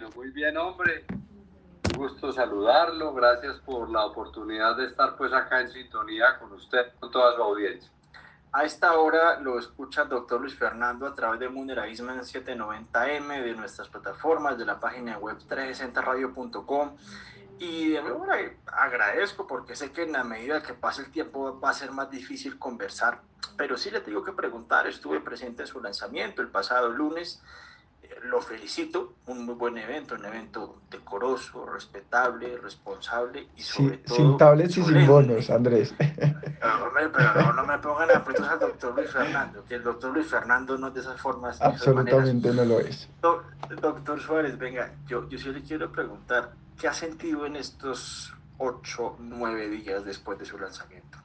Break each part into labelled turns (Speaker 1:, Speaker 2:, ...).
Speaker 1: Bueno, muy bien, hombre. Un gusto saludarlo. Gracias por la oportunidad de estar pues acá en sintonía con usted, con toda su audiencia.
Speaker 2: A esta hora lo escucha el doctor Luis Fernando a través de Muneraísmo en 790M, de nuestras plataformas, de la página web 360radio.com. Y de nuevo agradezco porque sé que en la medida que pase el tiempo va a ser más difícil conversar, pero sí le tengo que preguntar, estuve presente en su lanzamiento el pasado lunes lo felicito, un muy buen evento, un evento decoroso, respetable, responsable y sobre todo...
Speaker 3: Sin tablets y sin bonos, Andrés.
Speaker 2: pero no, me pongan aprietos al doctor Luis Fernando, que el doctor Luis Fernando no es de esas formas.
Speaker 3: Absolutamente no lo es.
Speaker 2: doctor Suárez, venga, yo, yo sí le quiero preguntar, ¿qué ha sentido en estos ocho, nueve días después de su lanzamiento?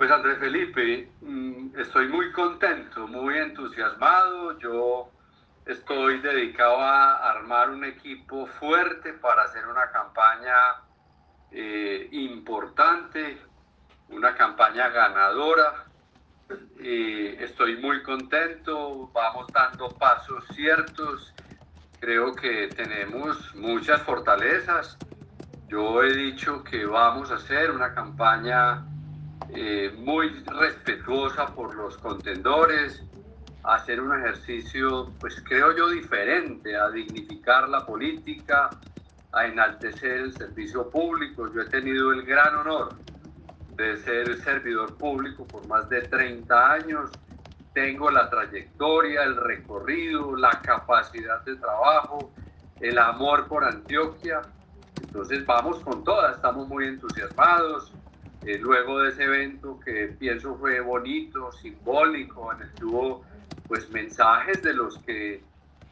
Speaker 1: Pues Andrés Felipe, mm, estoy muy contento, muy entusiasmado. Yo estoy dedicado a armar un equipo fuerte para hacer una campaña eh, importante, una campaña ganadora. Estoy muy contento, vamos dando pasos ciertos. Creo que tenemos muchas fortalezas. Yo he dicho que vamos a hacer una campaña eh, muy respetuosa por los contendores, hacer un ejercicio, pues creo yo, diferente, a dignificar la política, a enaltecer el servicio público. Yo he tenido el gran honor de ser servidor público por más de 30 años. Tengo la trayectoria, el recorrido, la capacidad de trabajo, el amor por Antioquia. Entonces vamos con todas, estamos muy entusiasmados. Eh, luego de ese evento que pienso fue bonito, simbólico, en el que hubo pues mensajes de los que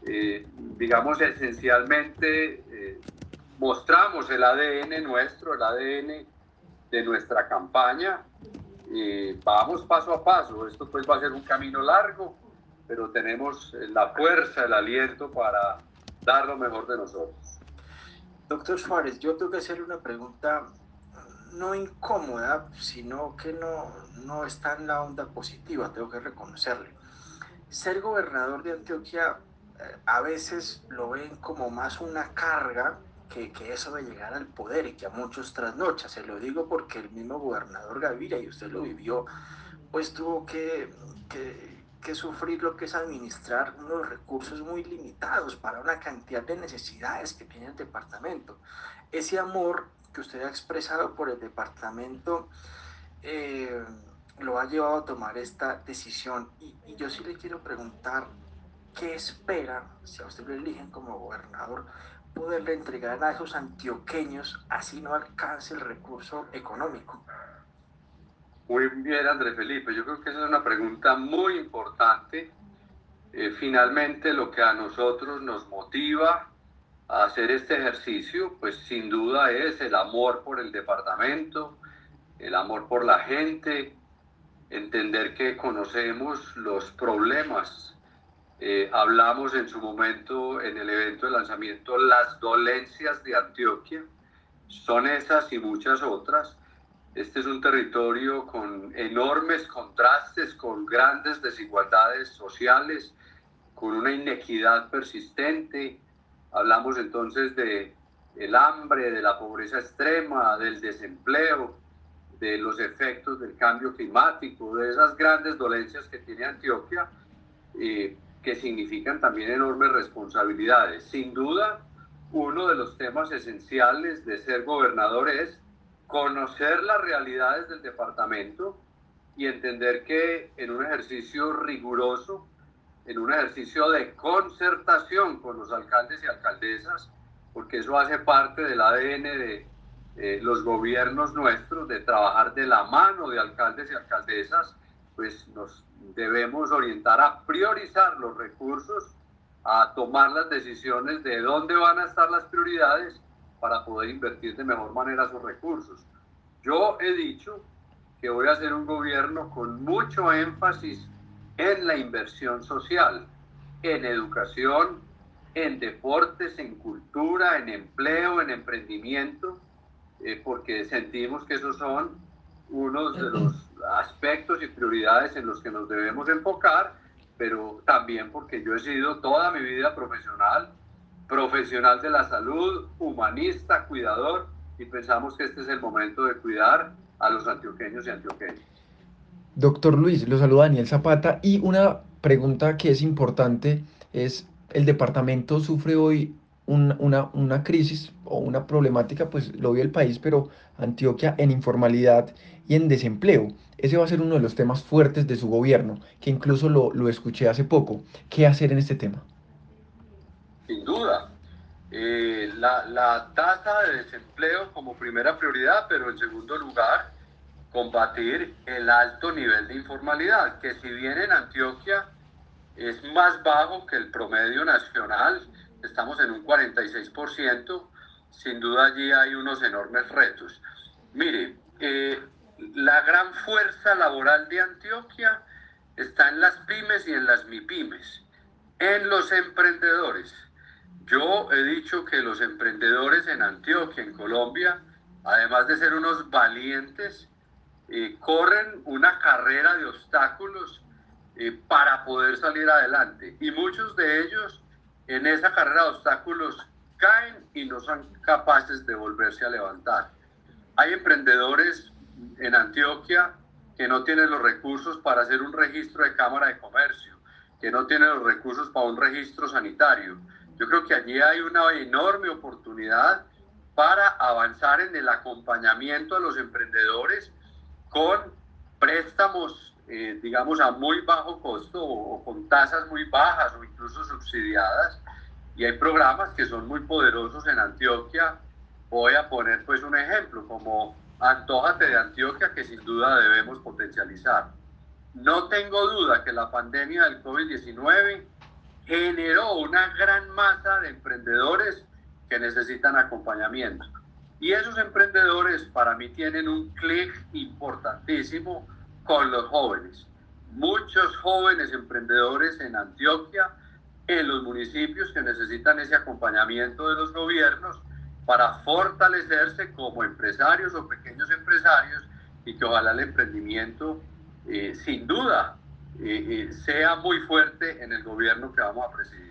Speaker 1: eh, digamos esencialmente eh, mostramos el ADN nuestro, el ADN de nuestra campaña. vamos paso a paso, esto pues va a ser un camino largo, pero tenemos la fuerza, el aliento para dar lo mejor de nosotros.
Speaker 2: Doctor Suárez, yo tengo que hacerle una pregunta no incómoda, sino que no, no está en la onda positiva, tengo que reconocerle. Ser gobernador de Antioquia eh, a veces lo ven como más una carga que, que, eso de llegar al poder y que a muchos trasnocha. Se lo digo porque el mismo gobernador Gaviria, y usted lo vivió, pues tuvo que, que, que sufrir lo que es administrar unos recursos muy limitados para una cantidad de necesidades que tiene el departamento. Ese amor que usted ha expresado por el departamento eh, lo ha llevado a tomar esta decisión. Y, yo sí le quiero preguntar, ¿qué espera, si a usted lo eligen como gobernador, poderle entregar a esos antioqueños así no alcance el recurso económico?
Speaker 1: Muy bien, Andrés Felipe. Yo creo que esa es una pregunta muy importante. Eh, finalmente, lo que a nosotros nos motiva hacer este ejercicio, pues sin duda es el amor por el departamento, el amor por la gente, entender que conocemos los problemas. Eh, hablamos en su momento, en el evento de lanzamiento, las dolencias de Antioquia. Son esas y muchas otras. Este es un territorio con enormes contrastes, con grandes desigualdades sociales, con una inequidad persistente, Hablamos entonces de el hambre, de la pobreza extrema, del desempleo, de los efectos del cambio climático, de esas grandes dolencias que tiene Antioquia, eh, que significan también enormes responsabilidades. Sin duda, uno de los temas esenciales de ser gobernador es conocer las realidades del departamento y entender que en un ejercicio riguroso en un ejercicio de concertación con los alcaldes y alcaldesas, porque eso hace parte del ADN de eh, los gobiernos nuestros, de trabajar de la mano de alcaldes y alcaldesas, pues nos debemos orientar a priorizar los recursos, a tomar las decisiones de dónde van a estar las prioridades para poder invertir de mejor manera esos recursos. Yo he dicho que voy a hacer un gobierno con mucho énfasis en la inversión social, en educación, en deportes, en cultura, en empleo, en emprendimiento, eh, porque sentimos que esos son unos de los aspectos y prioridades en los que nos debemos enfocar, pero también porque yo he sido toda mi vida profesional profesional de la salud, humanista, cuidador, y pensamos que este es el momento de cuidar a los antioqueños y antioqueños.
Speaker 3: Doctor Luis, lo saluda Daniel Zapata y una pregunta que es importante es, el departamento sufre hoy una, crisis o una problemática, pues lo vio el país, pero Antioquia en informalidad y en desempleo. Ese va a ser uno de los temas fuertes de su gobierno, que incluso lo, lo escuché hace poco. ¿Qué hacer en este tema?
Speaker 1: Sin duda. Eh, la, la tasa de desempleo como primera prioridad, pero en segundo lugar, combatir el alto nivel de informalidad, que si bien en Antioquia es más bajo que el promedio nacional, estamos en un 46%, sin duda allí hay unos enormes retos. Mire, eh, la gran fuerza laboral de Antioquia está en las pymes y en las MIPYMES, en los emprendedores. Yo he dicho que los emprendedores en Antioquia, en Colombia, además de ser unos valientes, eh, corren una carrera de obstáculos eh, para poder salir adelante. Y muchos de ellos en esa carrera de obstáculos caen y no son capaces de volverse a levantar. Hay emprendedores en Antioquia que no tienen los recursos para hacer un registro de Cámara de Comercio, que no tienen los recursos para un registro sanitario. Yo creo que allí hay una enorme oportunidad para avanzar en el acompañamiento a los emprendedores con préstamos, eh, digamos, a muy bajo costo o, con tasas muy bajas o incluso subsidiadas. Y hay programas que son muy poderosos en Antioquia. Voy a poner pues un ejemplo como Antójate de Antioquia que sin duda debemos potencializar. No tengo duda que la pandemia del COVID-19 generó una gran masa de emprendedores que necesitan acompañamiento. Y esos emprendedores para mí tienen un clic importantísimo con los jóvenes. Muchos jóvenes emprendedores en Antioquia, en los municipios que necesitan ese acompañamiento de los gobiernos para fortalecerse como empresarios o pequeños empresarios y que ojalá el emprendimiento eh, sin duda eh, eh, sea muy fuerte en el gobierno que vamos a presidir.